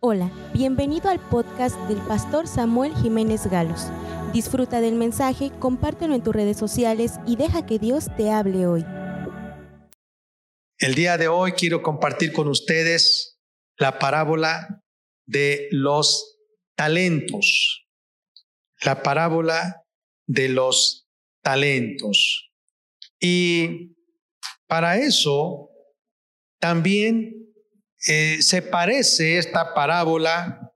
Hola, bienvenido al podcast del pastor Samuel Jiménez Galos. Disfruta del mensaje, compártelo en tus redes sociales y deja que Dios te hable hoy. El día de hoy quiero compartir con ustedes la parábola de los talentos. La parábola de los talentos. Y para eso también eh, se parece esta parábola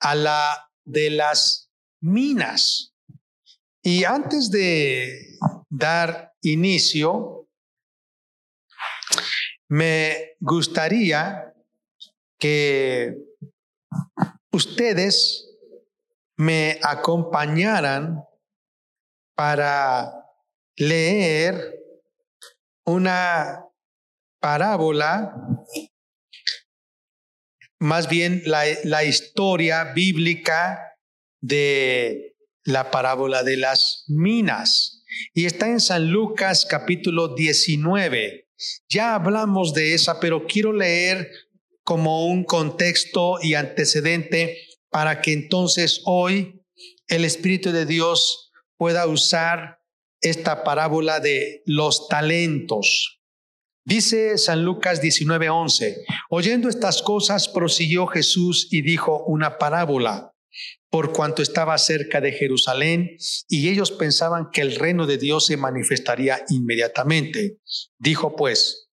a la de las minas. Y antes de dar inicio, me gustaría que ustedes me acompañaran para leer una parábola más bien la, historia bíblica de la parábola de las minas. Y está en San Lucas capítulo 19. Ya hablamos de esa, pero quiero leer como un contexto y antecedente para que entonces hoy el Espíritu de Dios pueda usar esta parábola de los talentos. Dice San Lucas 19:11, oyendo estas cosas prosiguió Jesús y dijo una parábola, por cuanto estaba cerca de Jerusalén y ellos pensaban que el reino de Dios se manifestaría inmediatamente. Dijo pues,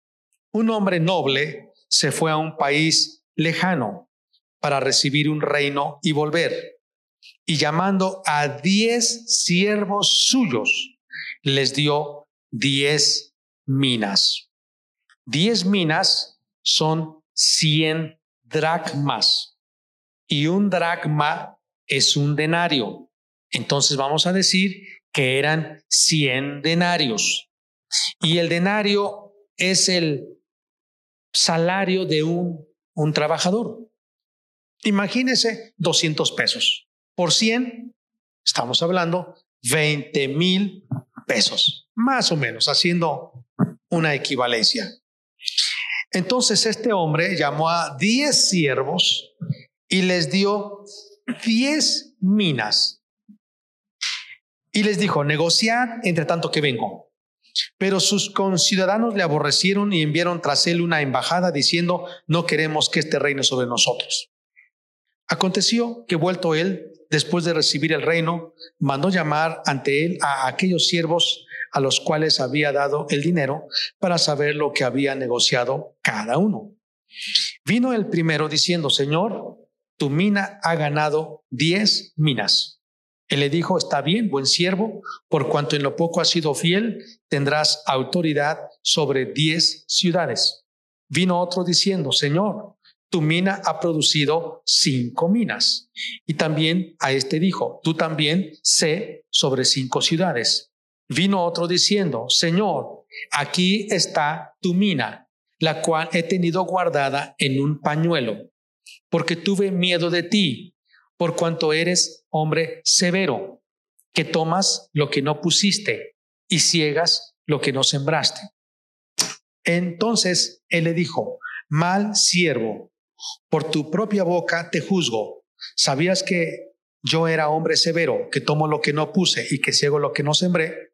un hombre noble se fue a un país lejano para recibir un reino y volver. Y llamando a diez siervos suyos, les dio diez minas. Diez minas son cien dracmas y un dracma es un denario. Entonces vamos a decir que eran cien denarios. Y el denario es el salario de un, un trabajador. Imagínese 200 pesos. Por 100, estamos hablando 20 mil pesos, más o menos, haciendo una equivalencia. Entonces este hombre llamó a diez siervos y les dio diez minas. Y les dijo, negociad entre tanto que vengo. Pero sus conciudadanos le aborrecieron y enviaron tras él una embajada diciendo, no queremos que este reine sobre nosotros. Aconteció que vuelto él, después de recibir el reino, mandó llamar ante él a aquellos siervos a los cuales había dado el dinero para saber lo que había negociado cada uno. Vino el primero diciendo, Señor, tu mina ha ganado diez minas. Él le dijo, está bien, buen siervo, por cuanto en lo poco has sido fiel, tendrás autoridad sobre diez ciudades. Vino otro diciendo, Señor, tu mina ha producido cinco minas. Y también a este dijo, tú también sé sobre cinco ciudades. Vino otro diciendo, Señor, aquí está tu mina, la cual he tenido guardada en un pañuelo, porque tuve miedo de ti, por cuanto eres hombre severo, que tomas lo que no pusiste y ciegas lo que no sembraste. Entonces él le dijo, mal siervo, por tu propia boca te juzgo. ¿Sabías que yo era hombre severo, que tomo lo que no puse y que ciego lo que no sembré?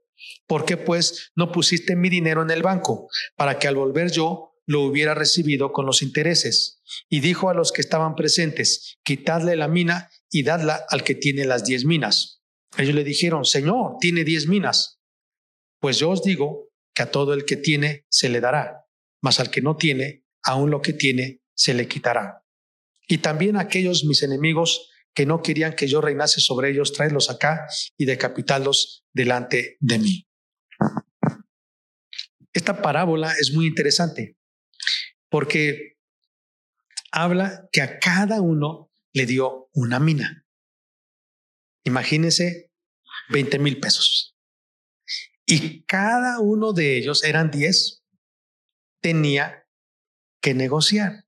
¿Por qué pues no pusiste mi dinero en el banco para que al volver yo lo hubiera recibido con los intereses? Y dijo a los que estaban presentes, quitadle la mina y dadla al que tiene las diez minas. Ellos le dijeron, Señor, tiene diez minas. Pues yo os digo que a todo el que tiene se le dará, mas al que no tiene, aún lo que tiene se le quitará. Y también aquellos mis enemigos que no querían que yo reinase sobre ellos, traedlos acá y decapitarlos delante de mí. Esta parábola es muy interesante porque habla que a cada uno le dio una mina. Imagínense 20 mil pesos. Y cada uno de ellos, eran 10, tenía que negociar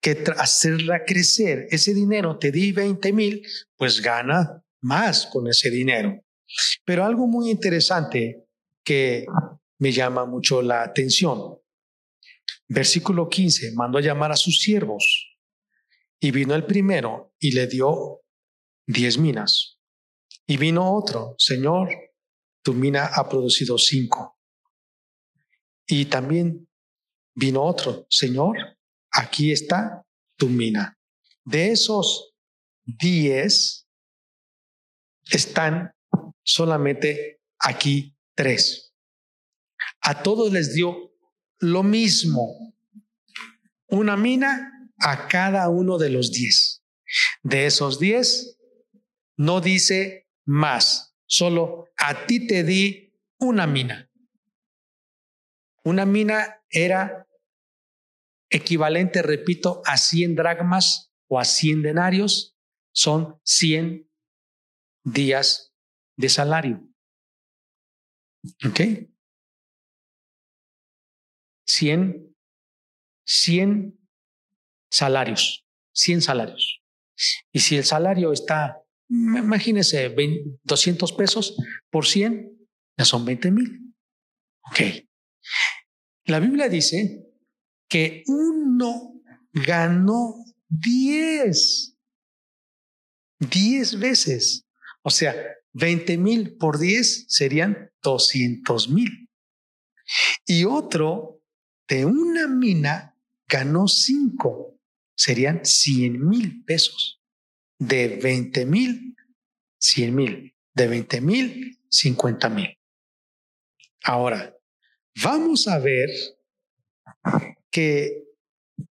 que hacerla crecer. Ese dinero te di 20 mil, pues gana más con ese dinero. Pero algo muy interesante que me llama mucho la atención. Versículo 15, mandó a llamar a sus siervos Y vino el primero y le dio diez minas. Y vino otro, Señor, tu mina ha producido cinco. Y también vino otro, Señor, aquí está tu mina. De esos diez están solamente aquí tres. A todos les dio lo mismo, una mina a cada uno de los diez. De esos diez, no dice más, solo a ti te di una mina. Una mina era equivalente, repito, a 100 dragmas o a 100 denarios, son 100 días de salario. ¿Ok? 100, 100 salarios, 100 salarios. Y si el salario está, imagínese, 200 pesos por 100, ya son 20 mil. Ok. La Biblia dice que uno ganó 10. 10 veces. O sea, 20 mil por 10 serían 200 mil. Y otro de una mina ganó 5, serían 100 mil pesos. De 20 mil, 100 mil. De 20 mil, 50 mil. Ahora, vamos a ver que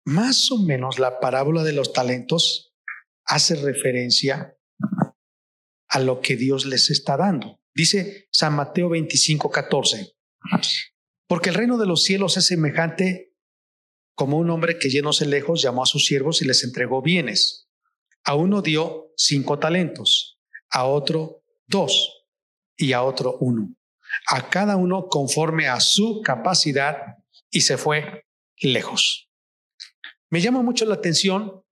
más o menos la parábola de los talentos hace referencia a lo que Dios les está dando. Dice San Mateo 25, 14. Porque el reino de los cielos es semejante como un hombre que yéndose lejos llamó a sus siervos y les entregó bienes. A uno dio cinco talentos, a otro dos y a otro uno. A cada uno conforme a su capacidad y se fue lejos. Me llama mucho la atención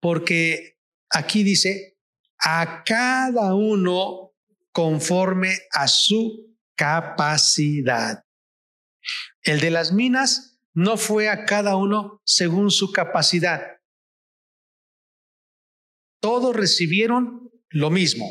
porque aquí dice, a cada uno conforme a su capacidad. El de las minas no fue a cada uno según su capacidad. Todos recibieron lo mismo.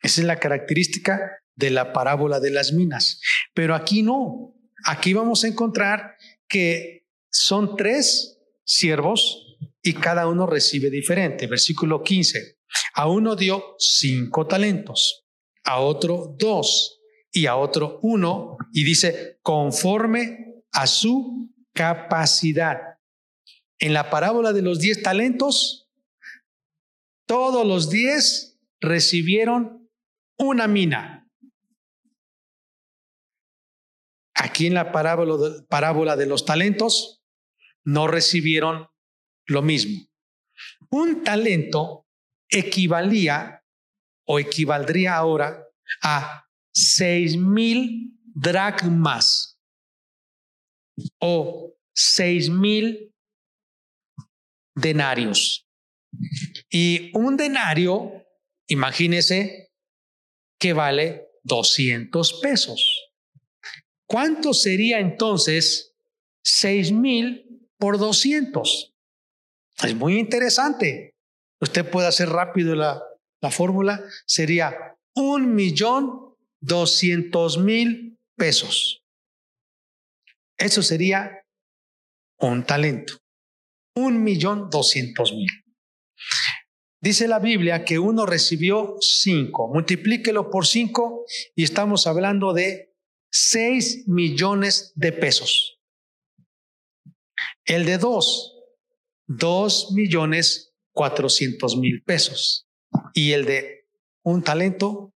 Esa es la característica de la parábola de las minas. Pero aquí no. Aquí vamos a encontrar que son tres siervos y cada uno recibe diferente. Versículo 15. A uno dio cinco talentos, a otro dos y a otro uno. Y dice, conforme a su capacidad. En la parábola de los diez talentos, todos los diez recibieron una mina. Aquí en la parábola, parábola de los talentos, no recibieron lo mismo. Un talento equivalía o equivaldría ahora a seis mil dracmas o seis mil denarios. Y un denario, imagínese que vale 200 pesos. ¿Cuánto sería entonces seis mil por 200? Es muy interesante. Usted puede hacer rápido la, la fórmula. Sería un millón doscientos mil pesos. Eso sería un talento. Un millón doscientos mil. Dice la Biblia que uno recibió cinco. Multiplíquelo por cinco y estamos hablando de seis millones de pesos. El de dos dos millones cuatrocientos mil pesos. Y el de un talento,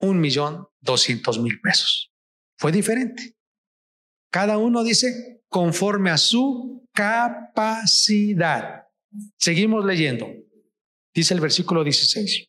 un millón doscientos mil pesos. Fue diferente. Cada uno dice conforme a su capacidad. Seguimos leyendo. Dice el versículo 16.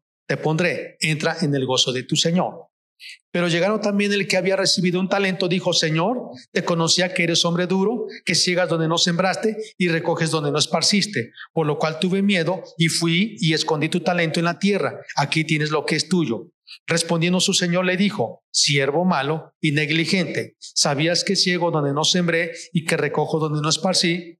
te pondré, entra en el gozo de tu Señor. Pero llegaron también el que había recibido un talento, dijo, Señor, te conocía que eres hombre duro, que ciegas donde no sembraste y recoges donde no esparciste, por lo cual tuve miedo y fui y escondí tu talento en la tierra, aquí tienes lo que es tuyo. Respondiendo su señor le dijo, siervo malo y negligente, ¿sabías que ciego donde no sembré y que recojo donde no esparcí?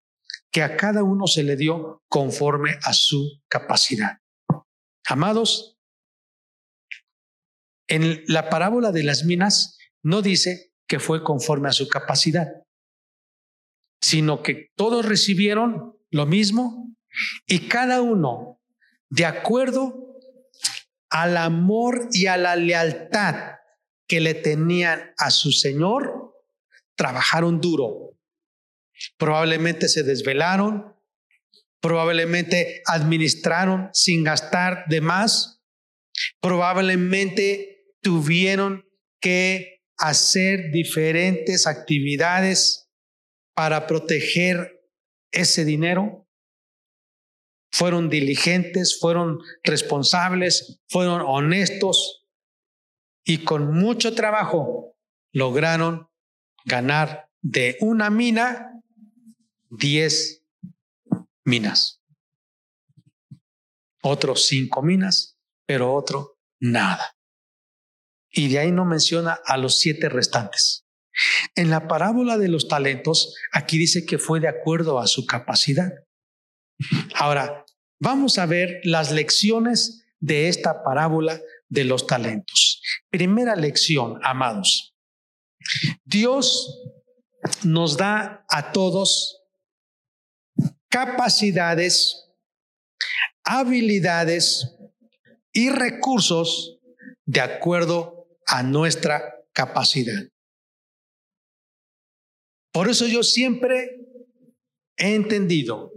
que a cada uno se le dio conforme a su capacidad. Amados, en la parábola de las minas no dice que fue conforme a su capacidad, sino que todos recibieron lo mismo y cada uno, de acuerdo al amor y a la lealtad que le tenían a su Señor, trabajaron duro Probablemente se desvelaron, probablemente administraron sin gastar de más, probablemente tuvieron que hacer diferentes actividades para proteger ese dinero. Fueron diligentes, fueron responsables, fueron honestos y con mucho trabajo lograron ganar de una mina 10 minas. Otros cinco minas, pero otro nada. Y de ahí no menciona a los siete restantes. En la parábola de los talentos, aquí dice que fue de acuerdo a su capacidad. Ahora, vamos a ver las lecciones de esta parábola de los talentos. Primera lección, amados. Dios nos da a todos capacidades, habilidades y recursos de acuerdo a nuestra capacidad. Por eso yo siempre he entendido,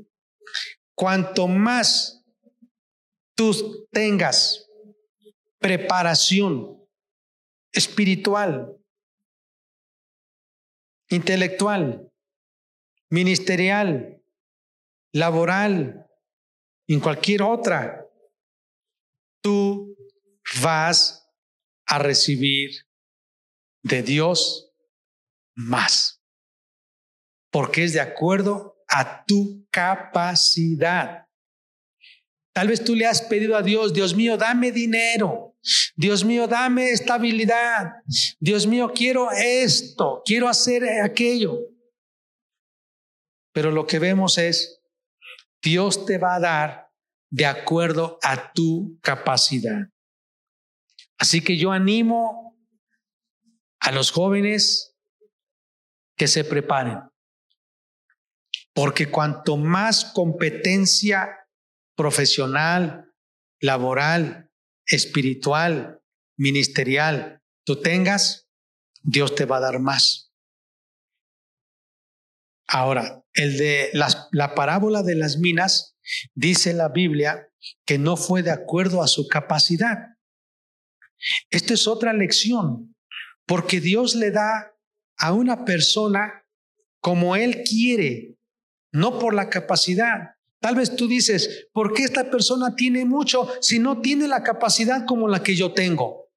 cuanto más tú tengas preparación espiritual, intelectual, ministerial, laboral, en cualquier otra, tú vas a recibir de Dios más, porque es de acuerdo a tu capacidad. Tal vez tú le has pedido a Dios, Dios mío, dame dinero. Dios mío, dame estabilidad. Dios mío, quiero esto, quiero hacer aquello. Pero lo que vemos es Dios te va a dar de acuerdo a tu capacidad. Así que yo animo a los jóvenes que se preparen, porque cuanto más competencia profesional, laboral, espiritual, ministerial tú tengas, Dios te va a dar más. Ahora, el de la parábola de las minas, dice la Biblia que no fue de acuerdo a su capacidad. Esta es otra lección, porque Dios le da a una persona como Él quiere, no por la capacidad. Tal vez tú dices, ¿por qué esta persona tiene mucho si no tiene la capacidad como la que yo tengo?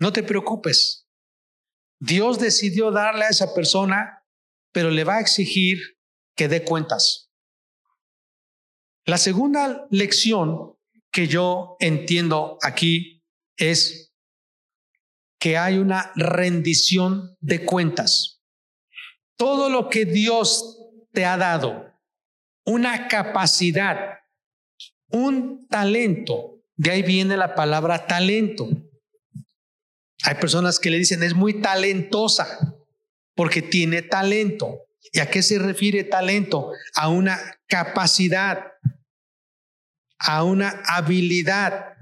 No te preocupes. Dios decidió darle a esa persona, pero le va a exigir que dé cuentas. La segunda lección que yo entiendo aquí es que hay una rendición de cuentas. Todo lo que Dios te ha dado, una capacidad, un talento, de ahí viene la palabra talento. Hay personas que le dicen es muy talentosa porque tiene talento. ¿Y a qué se refiere talento? A una capacidad, a una habilidad,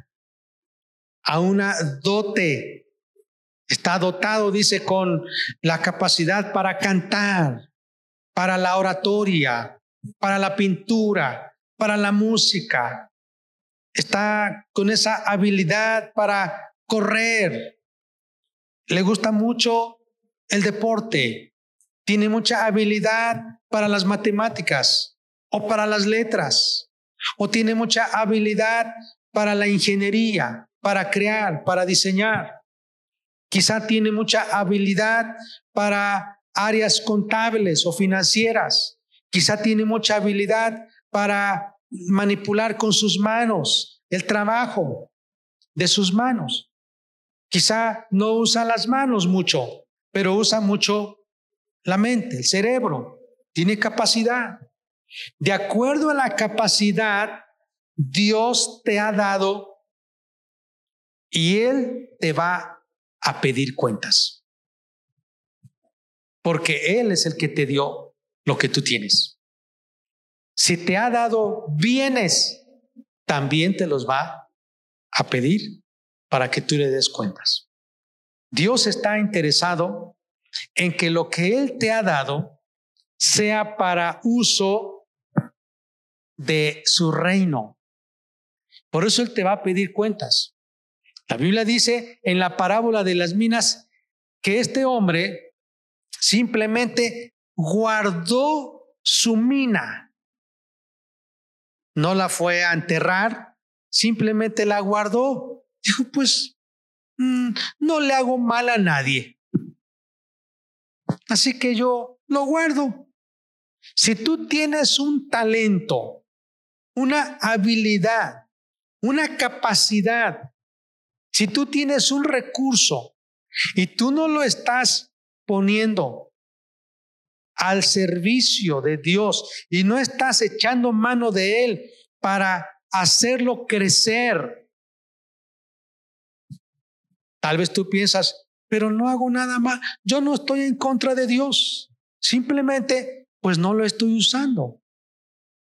a una dote. Está dotado, dice, con la capacidad para cantar, para la oratoria, para la pintura, para la música. Está con esa habilidad para correr. Le gusta mucho el deporte. Tiene mucha habilidad para las matemáticas o para las letras. O tiene mucha habilidad para la ingeniería, para crear, para diseñar. Quizá tiene mucha habilidad para áreas contables o financieras. Quizá tiene mucha habilidad para manipular con sus manos el trabajo de sus manos. Quizá no usa las manos mucho, pero usa mucho la mente, el cerebro. Tiene capacidad. De acuerdo a la capacidad, Dios te ha dado y Él te va a pedir cuentas. Porque Él es el que te dio lo que tú tienes. Si te ha dado bienes, también te los va a pedir para que tú le des cuentas. Dios está interesado en que lo que Él te ha dado sea para uso de su reino. Por eso Él te va a pedir cuentas. La Biblia dice en la parábola de las minas que este hombre simplemente guardó su mina. No la fue a enterrar, simplemente la guardó. Dijo, pues, mm, no le hago mal a nadie. Así que yo lo guardo. Si tú tienes un talento, una habilidad, una capacidad si tú tienes un recurso y tú no lo estás poniendo al servicio de Dios y no estás echando mano de Él para hacerlo crecer, tal vez tú piensas, pero no hago nada más, yo no estoy en contra de Dios, simplemente pues no lo estoy usando.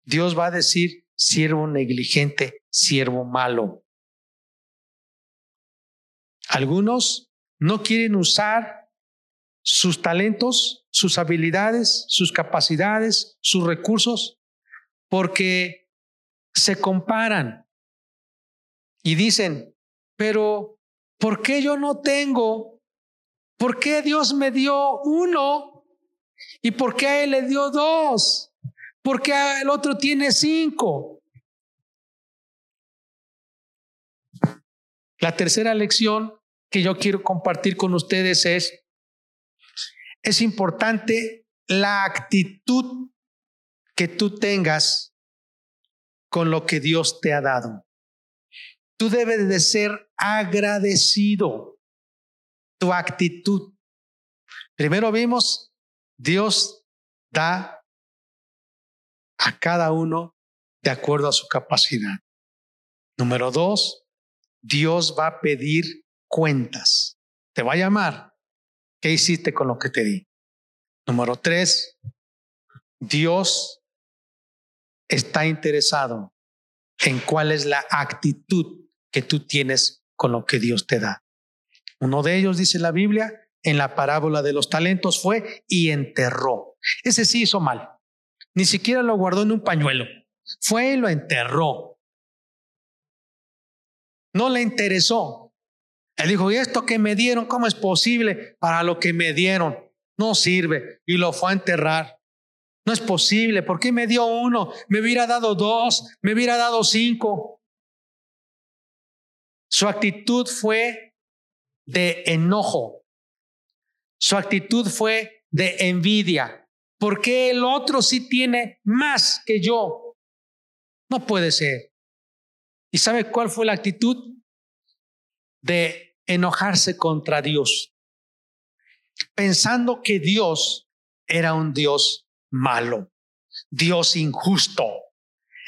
Dios va a decir, siervo negligente, siervo malo. Algunos no quieren usar sus talentos, sus habilidades, sus capacidades, sus recursos, porque se comparan y dicen, pero ¿por qué yo no tengo? ¿Por qué Dios me dio uno? ¿Y por qué a él le dio dos? ¿Por qué el otro tiene cinco? La tercera lección que yo quiero compartir con ustedes es, es importante la actitud que tú tengas con lo que Dios te ha dado. Tú debes de ser agradecido. Tu actitud. Primero vimos, Dios da a cada uno de acuerdo a su capacidad. Número dos, Dios va a pedir cuentas. Te va a llamar. ¿Qué hiciste con lo que te di? Número tres, Dios está interesado en cuál es la actitud que tú tienes con lo que Dios te da. Uno de ellos, dice la Biblia, en la parábola de los talentos fue y enterró. Ese sí hizo mal. Ni siquiera lo guardó en un pañuelo. Fue y lo enterró. No le interesó. Él dijo, ¿y esto que me dieron, cómo es posible? Para lo que me dieron, no sirve. Y lo fue a enterrar. No es posible. ¿Por qué me dio uno? Me hubiera dado dos, me hubiera dado cinco. Su actitud fue de enojo. Su actitud fue de envidia. ¿Por qué el otro sí tiene más que yo? No puede ser. ¿Y sabe cuál fue la actitud? de enojarse contra Dios, pensando que Dios era un Dios malo, Dios injusto.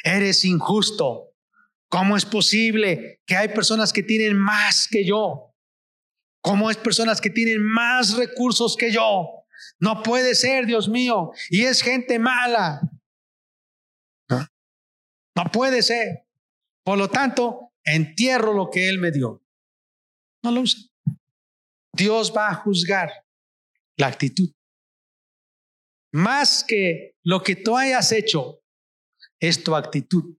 Eres injusto. ¿Cómo es posible que hay personas que tienen más que yo? ¿Cómo es personas que tienen más recursos que yo? No puede ser, Dios mío. Y es gente mala. No, no puede ser. Por lo tanto, entierro lo que Él me dio. No lo usa. Dios va a juzgar la actitud. Más que lo que tú hayas hecho, es tu actitud.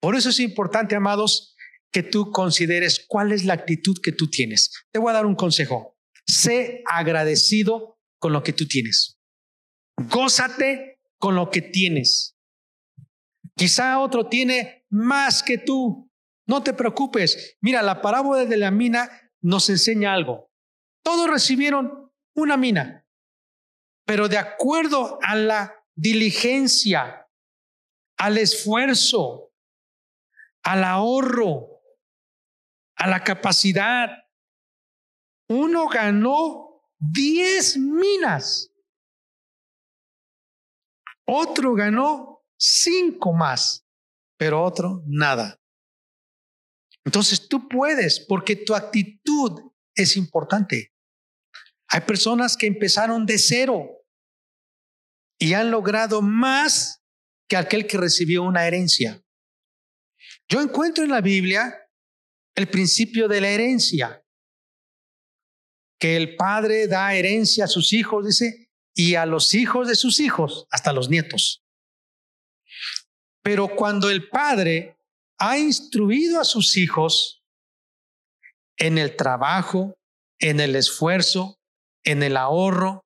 Por eso es importante, amados, que tú consideres cuál es la actitud que tú tienes. Te voy a dar un consejo. Sé agradecido con lo que tú tienes. Gózate con lo que tienes. Quizá otro tiene más que tú. No te preocupes. Mira, la parábola de la mina nos enseña algo. Todos recibieron una mina, pero de acuerdo a la diligencia, al esfuerzo, al ahorro, a la capacidad. Uno ganó 10 minas, otro ganó 5 más, pero otro nada. Entonces tú puedes, porque tu actitud es importante. Hay personas que empezaron de cero y han logrado más que aquel que recibió una herencia. Yo encuentro en la Biblia el principio de la herencia, que el padre da herencia a sus hijos, dice, y a los hijos de sus hijos, hasta los nietos. Pero cuando el padre ha instruido a sus hijos en el trabajo, en el esfuerzo, en el ahorro,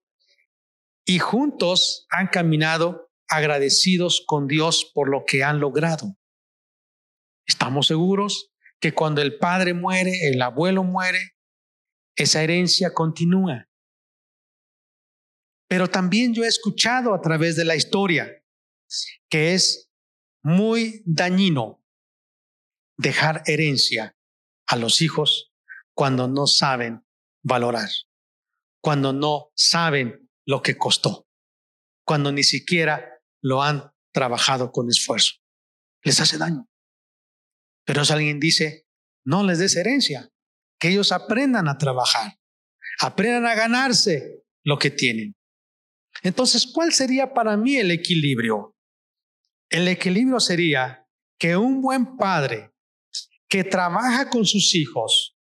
y juntos han caminado agradecidos con Dios por lo que han logrado. Estamos seguros que cuando el padre muere, el abuelo muere, esa herencia continúa. Pero también yo he escuchado a través de la historia que es muy dañino dejar herencia a los hijos cuando no saben valorar, cuando no saben lo que costó, cuando ni siquiera lo han trabajado con esfuerzo. Les hace daño. Pero si alguien dice, no les des herencia, que ellos aprendan a trabajar, aprendan a ganarse lo que tienen. Entonces, ¿cuál sería para mí el equilibrio? El equilibrio sería que un buen padre que trabaja con sus hijos,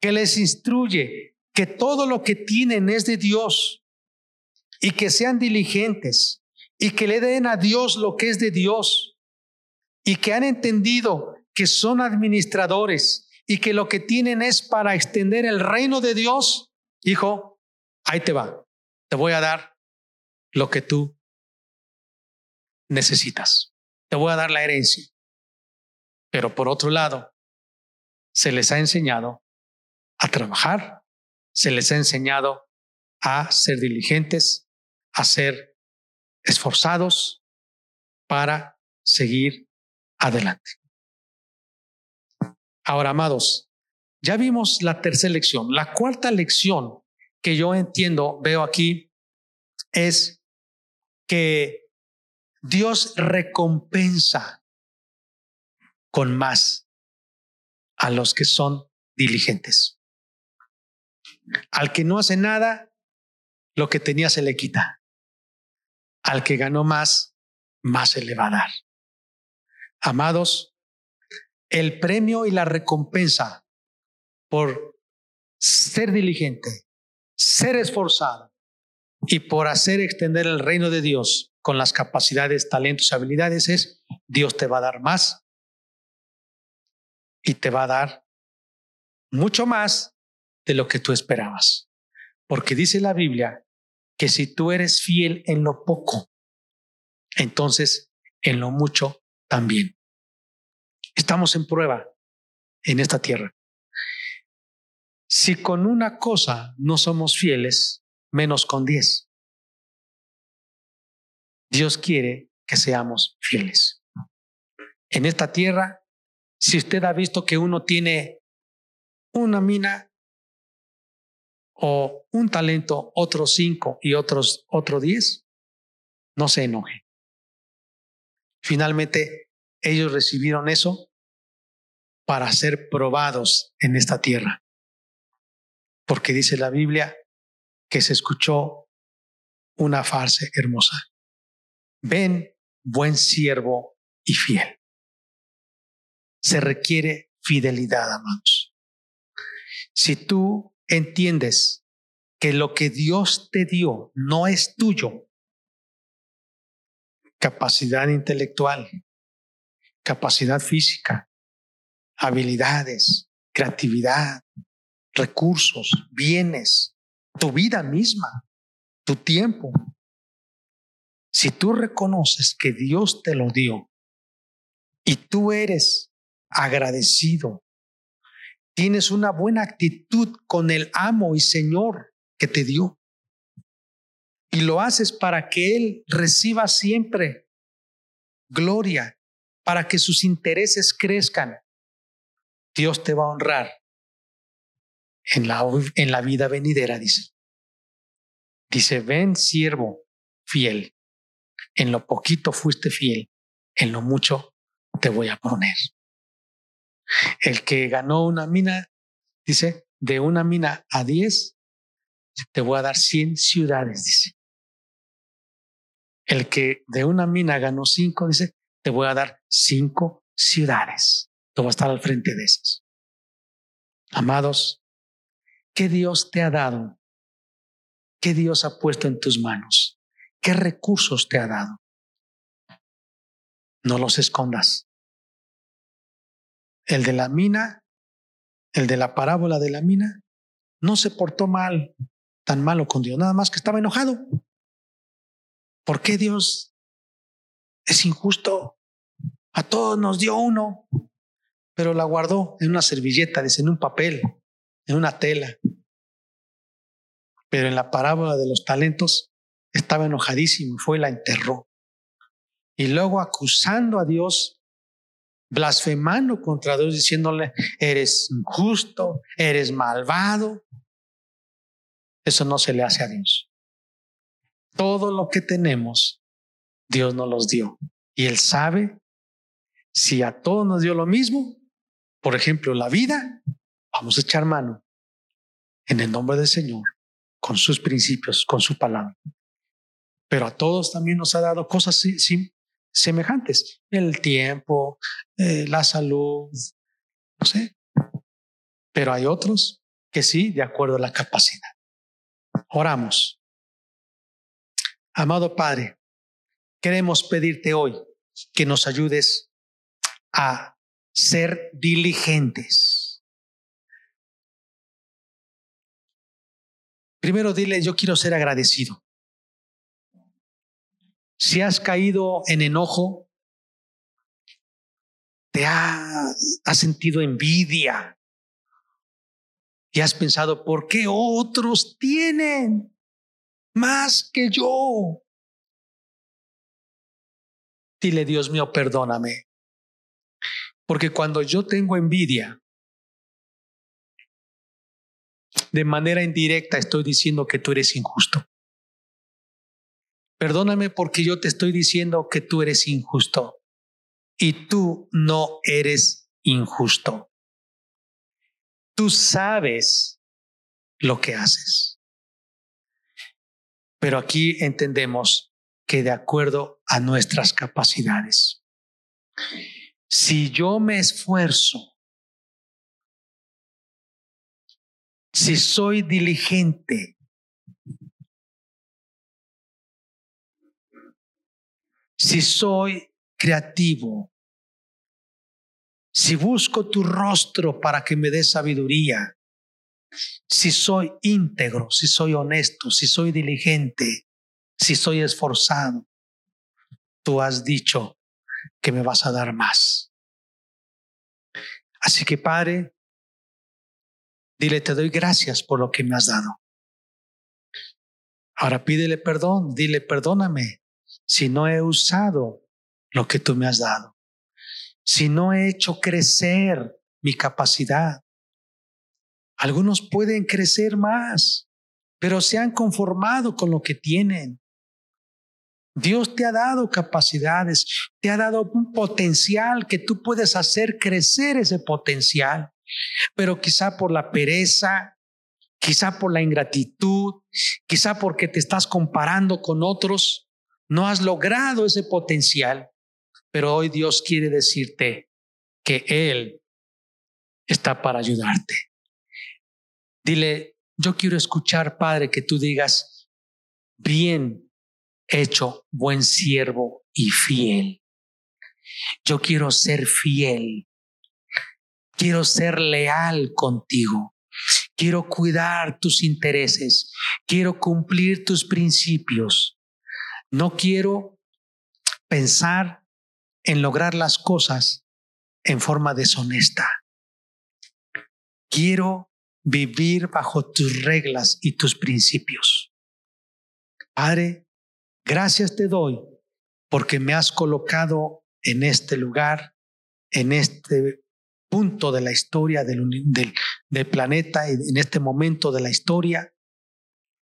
que les instruye que todo lo que tienen es de Dios y que sean diligentes y que le den a Dios lo que es de Dios y que han entendido que son administradores y que lo que tienen es para extender el reino de Dios, hijo, ahí te va. Te voy a dar lo que tú necesitas. Te voy a dar la herencia. Pero por otro lado, se les ha enseñado a trabajar, se les ha enseñado a ser diligentes, a ser esforzados para seguir adelante. Ahora, amados, ya vimos la tercera lección. La cuarta lección que yo entiendo, veo aquí, es que Dios recompensa con más a los que son diligentes. Al que no hace nada, lo que tenía se le quita. Al que ganó más, más se le va a dar. Amados, el premio y la recompensa por ser diligente, ser esforzado y por hacer extender el reino de Dios con las capacidades, talentos y habilidades es Dios te va a dar más y te va a dar mucho más de lo que tú esperabas. Porque dice la Biblia que si tú eres fiel en lo poco, entonces en lo mucho también. Estamos en prueba en esta tierra. Si con una cosa no somos fieles, menos con diez. Dios quiere que seamos fieles. En esta tierra, si usted ha visto que uno tiene una mina o un talento, otros cinco y otros otro diez, no se enoje. Finalmente, ellos recibieron eso para ser probados en esta tierra. Porque dice la Biblia que se escuchó una farsa hermosa. Ven, buen siervo y fiel. Se requiere fidelidad, amados. Si tú entiendes que lo que Dios te dio no es tuyo, capacidad intelectual, capacidad física, habilidades, creatividad, recursos, bienes, tu vida misma, tu tiempo. Si tú reconoces que Dios te lo dio y tú eres agradecido, tienes una buena actitud con el amo y Señor que te dio, y lo haces para que Él reciba siempre gloria, para que sus intereses crezcan, Dios te va a honrar en la, en la vida venidera, dice. Dice, ven siervo fiel, en lo poquito fuiste fiel, en lo mucho te voy a poner. El que ganó una mina, dice, de una mina a diez, te voy a dar cien ciudades, dice. El que de una mina ganó cinco, dice, te voy a dar cinco ciudades. Tú vas a estar al frente de esas. Amados, ¿qué Dios te ha dado? ¿Qué Dios ha puesto en tus manos? ¿Qué recursos te ha dado? No los escondas. El de la mina, el de la parábola de la mina, no se portó mal, tan malo con Dios, nada más que estaba enojado. ¿Por qué Dios es injusto? A todos nos dio uno pero la guardó en una servilleta, dice, en un papel, en una tela. Pero en la parábola de los talentos estaba enojadísimo y fue y la enterró. Y luego acusando a Dios, blasfemando contra Dios, diciéndole, eres injusto, eres malvado. Eso no se le hace a Dios. Todo lo que tenemos, Dios nos los dio. Y Él sabe si a todos nos dio lo mismo, por ejemplo, la vida, vamos a echar mano en el nombre del Señor, con sus principios, con su palabra. Pero a todos también nos ha dado cosas semejantes. El tiempo, eh, la salud, no sé. Pero hay otros que sí, de acuerdo a la capacidad. Oramos. Amado Padre, queremos pedirte hoy que nos ayudes a ser diligentes. Primero dile, yo quiero ser agradecido. Si has caído en enojo, te has, has sentido envidia y has pensado, ¿por qué otros tienen más que yo? Dile, Dios mío, perdóname. Porque cuando yo tengo envidia, de manera indirecta estoy diciendo que tú eres injusto. Perdóname porque yo te estoy diciendo que tú eres injusto y tú no eres injusto. Tú sabes lo que haces. Pero aquí entendemos que de acuerdo a nuestras capacidades. Si yo me esfuerzo, si soy diligente, si soy creativo, si busco tu rostro para que me dé sabiduría, si soy íntegro, si soy honesto, si soy diligente, si soy esforzado, tú has dicho que me vas a dar más. Así que Padre, dile, te doy gracias por lo que me has dado. Ahora pídele perdón, dile, perdóname si no he usado lo que tú me has dado, si no he hecho crecer mi capacidad, Algunos pueden crecer más, pero se han conformado con lo que tienen. Dios te ha dado capacidades, te ha dado un potencial que tú puedes hacer crecer ese potencial, pero quizá por la pereza, quizá por la ingratitud, quizá porque te estás comparando con otros, no has logrado ese potencial, pero hoy Dios quiere decirte que Él está para ayudarte. Dile, yo quiero escuchar, Padre, que tú digas, bien hecho, buen siervo y fiel. Yo quiero ser fiel. Quiero ser leal contigo. Quiero cuidar tus intereses. Quiero cumplir tus principios. No quiero pensar en lograr las cosas en forma deshonesta. Quiero vivir bajo tus reglas y tus principios. Padre, Gracias te doy porque me has colocado en este lugar, en este punto de la historia del, planeta, en este momento de la historia,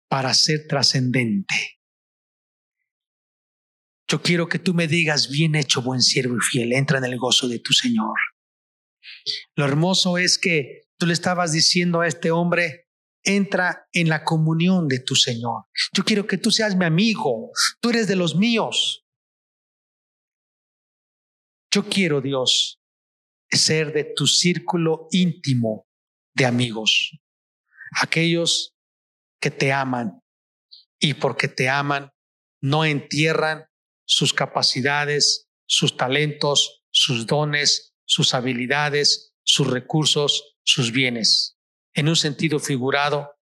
para ser trascendente. Yo quiero que tú me digas, bien hecho, buen siervo y fiel, entra en el gozo de tu Señor. Lo hermoso es que tú le estabas diciendo a este hombre, entra en la comunión de tu Señor. Yo quiero que tú seas mi amigo, tú eres de los míos. Yo quiero, Dios, ser de tu círculo íntimo de amigos, aquellos que te aman y porque te aman no entierran sus capacidades, sus talentos, sus dones, sus habilidades, sus recursos, sus bienes en un sentido figurado,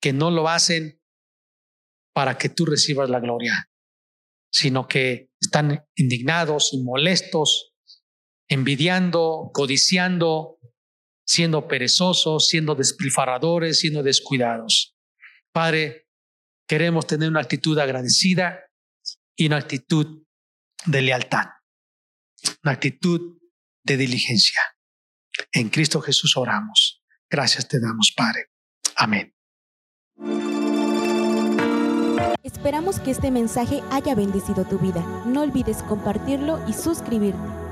que no lo hacen para que tú recibas la gloria, sino que están indignados y molestos, envidiando, codiciando, siendo perezosos, siendo despilfarradores, siendo descuidados. Padre, queremos tener una actitud agradecida y una actitud de lealtad, una actitud de diligencia. En Cristo Jesús oramos. Gracias te damos, Padre. Amén. Esperamos que este mensaje haya bendecido tu vida. No olvides compartirlo y suscribirte.